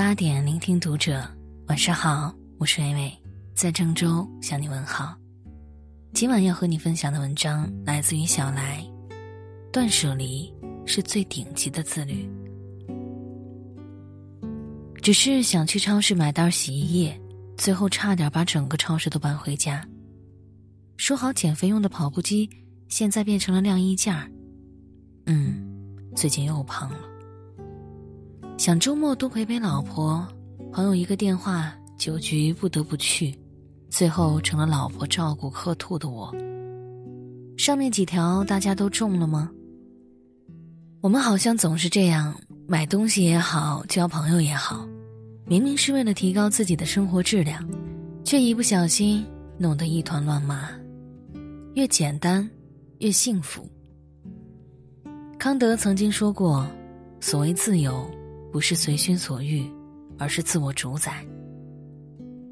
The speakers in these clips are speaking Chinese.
八点，聆听读者。晚上好，我是微微，在郑州向你问好。今晚要和你分享的文章来自于小来。断舍离是最顶级的自律。只是想去超市买袋洗衣液，最后差点把整个超市都搬回家。说好减肥用的跑步机，现在变成了晾衣架。嗯，最近又胖了。想周末多陪陪老婆，朋友一个电话，酒局不得不去，最后成了老婆照顾喝吐的我。上面几条大家都中了吗？我们好像总是这样，买东西也好，交朋友也好，明明是为了提高自己的生活质量，却一不小心弄得一团乱麻。越简单，越幸福。康德曾经说过：“所谓自由。”不是随心所欲，而是自我主宰。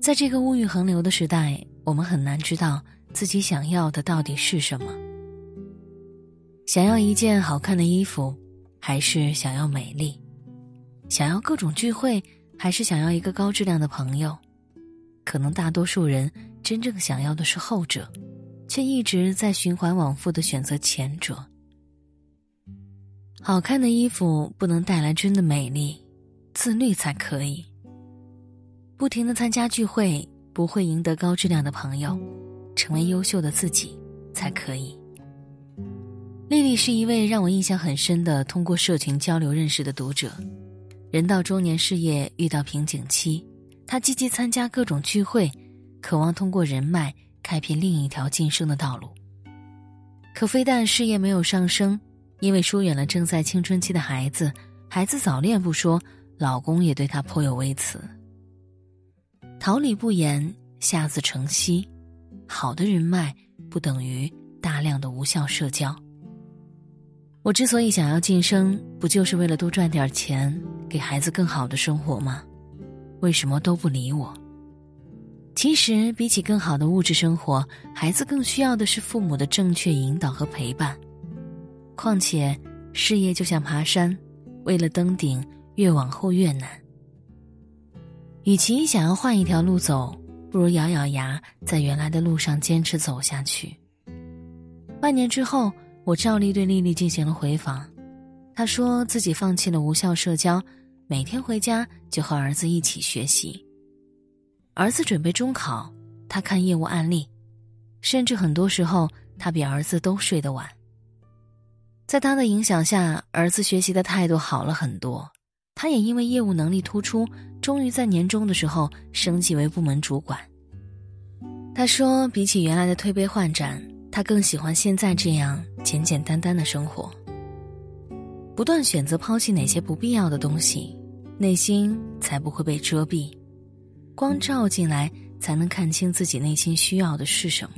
在这个物欲横流的时代，我们很难知道自己想要的到底是什么。想要一件好看的衣服，还是想要美丽？想要各种聚会，还是想要一个高质量的朋友？可能大多数人真正想要的是后者，却一直在循环往复的选择前者。好看的衣服不能带来真的美丽，自律才可以。不停的参加聚会不会赢得高质量的朋友，成为优秀的自己才可以。丽丽是一位让我印象很深的通过社群交流认识的读者，人到中年事业遇到瓶颈期，她积极参加各种聚会，渴望通过人脉开辟另一条晋升的道路。可非但事业没有上升。因为疏远了正在青春期的孩子，孩子早恋不说，老公也对她颇有微词。桃李不言，下自成蹊。好的人脉不等于大量的无效社交。我之所以想要晋升，不就是为了多赚点钱，给孩子更好的生活吗？为什么都不理我？其实，比起更好的物质生活，孩子更需要的是父母的正确引导和陪伴。况且，事业就像爬山，为了登顶，越往后越难。与其想要换一条路走，不如咬咬牙，在原来的路上坚持走下去。半年之后，我照例对丽丽进行了回访，她说自己放弃了无效社交，每天回家就和儿子一起学习。儿子准备中考，她看业务案例，甚至很多时候，她比儿子都睡得晚。在他的影响下，儿子学习的态度好了很多。他也因为业务能力突出，终于在年终的时候升级为部门主管。他说：“比起原来的推杯换盏，他更喜欢现在这样简简单单的生活。不断选择抛弃哪些不必要的东西，内心才不会被遮蔽。光照进来，才能看清自己内心需要的是什么。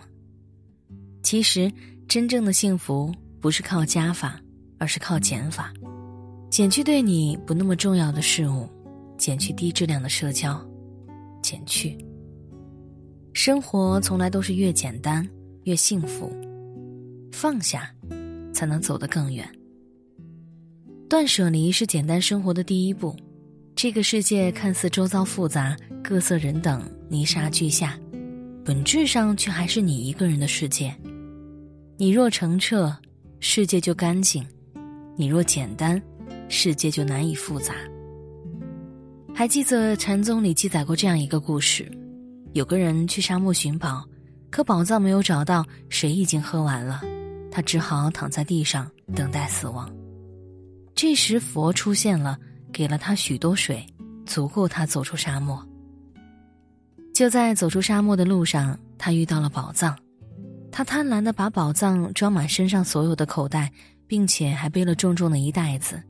其实，真正的幸福。”不是靠加法，而是靠减法，减去对你不那么重要的事物，减去低质量的社交，减去。生活从来都是越简单越幸福，放下，才能走得更远。断舍离是简单生活的第一步。这个世界看似周遭复杂，各色人等，泥沙俱下，本质上却还是你一个人的世界。你若澄澈。世界就干净，你若简单，世界就难以复杂。还记得禅宗里记载过这样一个故事：有个人去沙漠寻宝，可宝藏没有找到，水已经喝完了，他只好躺在地上等待死亡。这时佛出现了，给了他许多水，足够他走出沙漠。就在走出沙漠的路上，他遇到了宝藏。他贪婪的把宝藏装满身上所有的口袋，并且还背了重重的一袋子。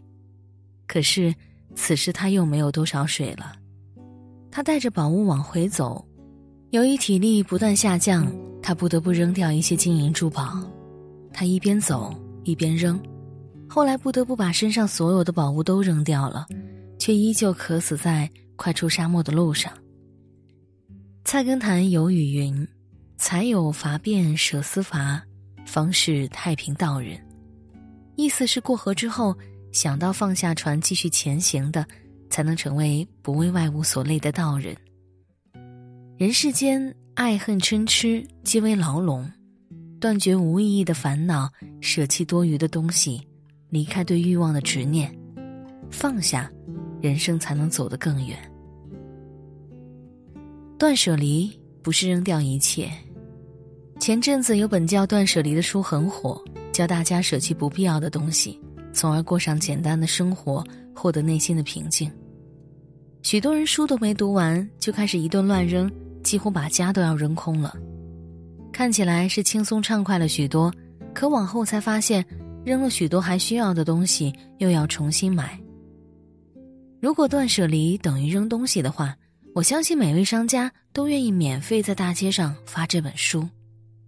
可是，此时他又没有多少水了。他带着宝物往回走，由于体力不断下降，他不得不扔掉一些金银珠宝。他一边走一边扔，后来不得不把身上所有的宝物都扔掉了，却依旧渴死在快出沙漠的路上。菜根谭有语云。才有伐变舍私伐，方是太平道人。意思是过河之后，想到放下船继续前行的，才能成为不为外物所累的道人。人世间爱恨嗔痴皆为牢笼，断绝无意义的烦恼，舍弃多余的东西，离开对欲望的执念，放下，人生才能走得更远。断舍离不是扔掉一切。前阵子有本叫《断舍离》的书很火，教大家舍弃不必要的东西，从而过上简单的生活，获得内心的平静。许多人书都没读完，就开始一顿乱扔，几乎把家都要扔空了。看起来是轻松畅快了许多，可往后才发现，扔了许多还需要的东西，又要重新买。如果断舍离等于扔东西的话，我相信每位商家都愿意免费在大街上发这本书。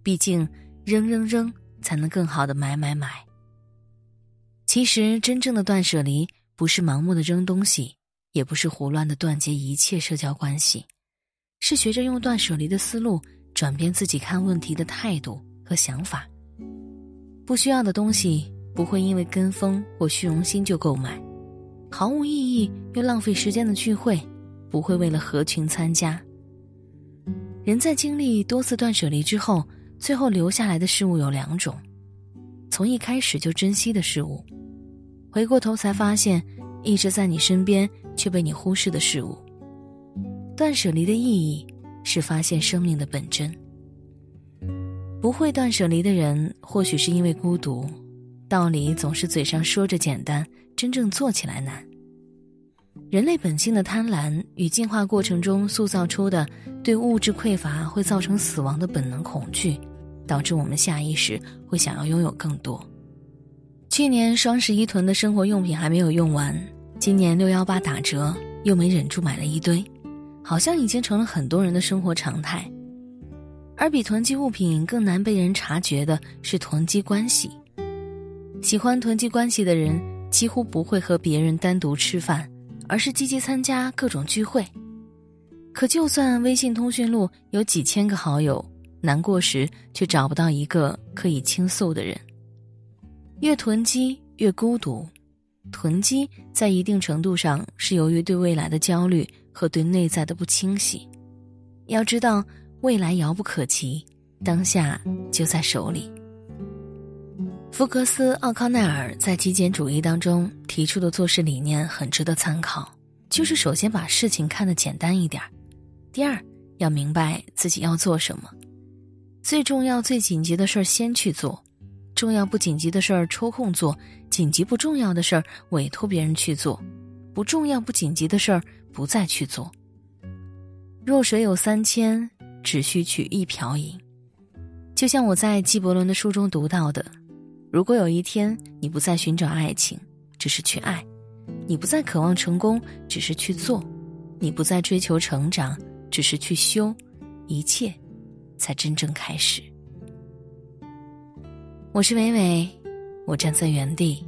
毕竟，扔扔扔才能更好的买买买。其实，真正的断舍离不是盲目的扔东西，也不是胡乱的断绝一切社交关系，是学着用断舍离的思路转变自己看问题的态度和想法。不需要的东西不会因为跟风或虚荣心就购买，毫无意义又浪费时间的聚会不会为了合群参加。人在经历多次断舍离之后。最后留下来的事物有两种：从一开始就珍惜的事物，回过头才发现一直在你身边却被你忽视的事物。断舍离的意义是发现生命的本真。不会断舍离的人，或许是因为孤独，道理总是嘴上说着简单，真正做起来难。人类本性的贪婪与进化过程中塑造出的对物质匮乏会造成死亡的本能恐惧。导致我们下意识会想要拥有更多。去年双十一囤的生活用品还没有用完，今年六幺八打折又没忍住买了一堆，好像已经成了很多人的生活常态。而比囤积物品更难被人察觉的是囤积关系。喜欢囤积关系的人几乎不会和别人单独吃饭，而是积极参加各种聚会。可就算微信通讯录有几千个好友。难过时却找不到一个可以倾诉的人。越囤积越孤独，囤积在一定程度上是由于对未来的焦虑和对内在的不清晰。要知道，未来遥不可及，当下就在手里。福克斯·奥康奈尔在极简主义当中提出的做事理念很值得参考，就是首先把事情看得简单一点，第二要明白自己要做什么。最重要、最紧急的事儿先去做，重要不紧急的事儿抽空做，紧急不重要的事儿委托别人去做，不重要不紧急的事儿不再去做。若水有三千，只需取一瓢饮。就像我在纪伯伦的书中读到的：如果有一天你不再寻找爱情，只是去爱；你不再渴望成功，只是去做；你不再追求成长，只是去修，一切。才真正开始。我是伟伟，我站在原地，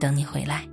等你回来。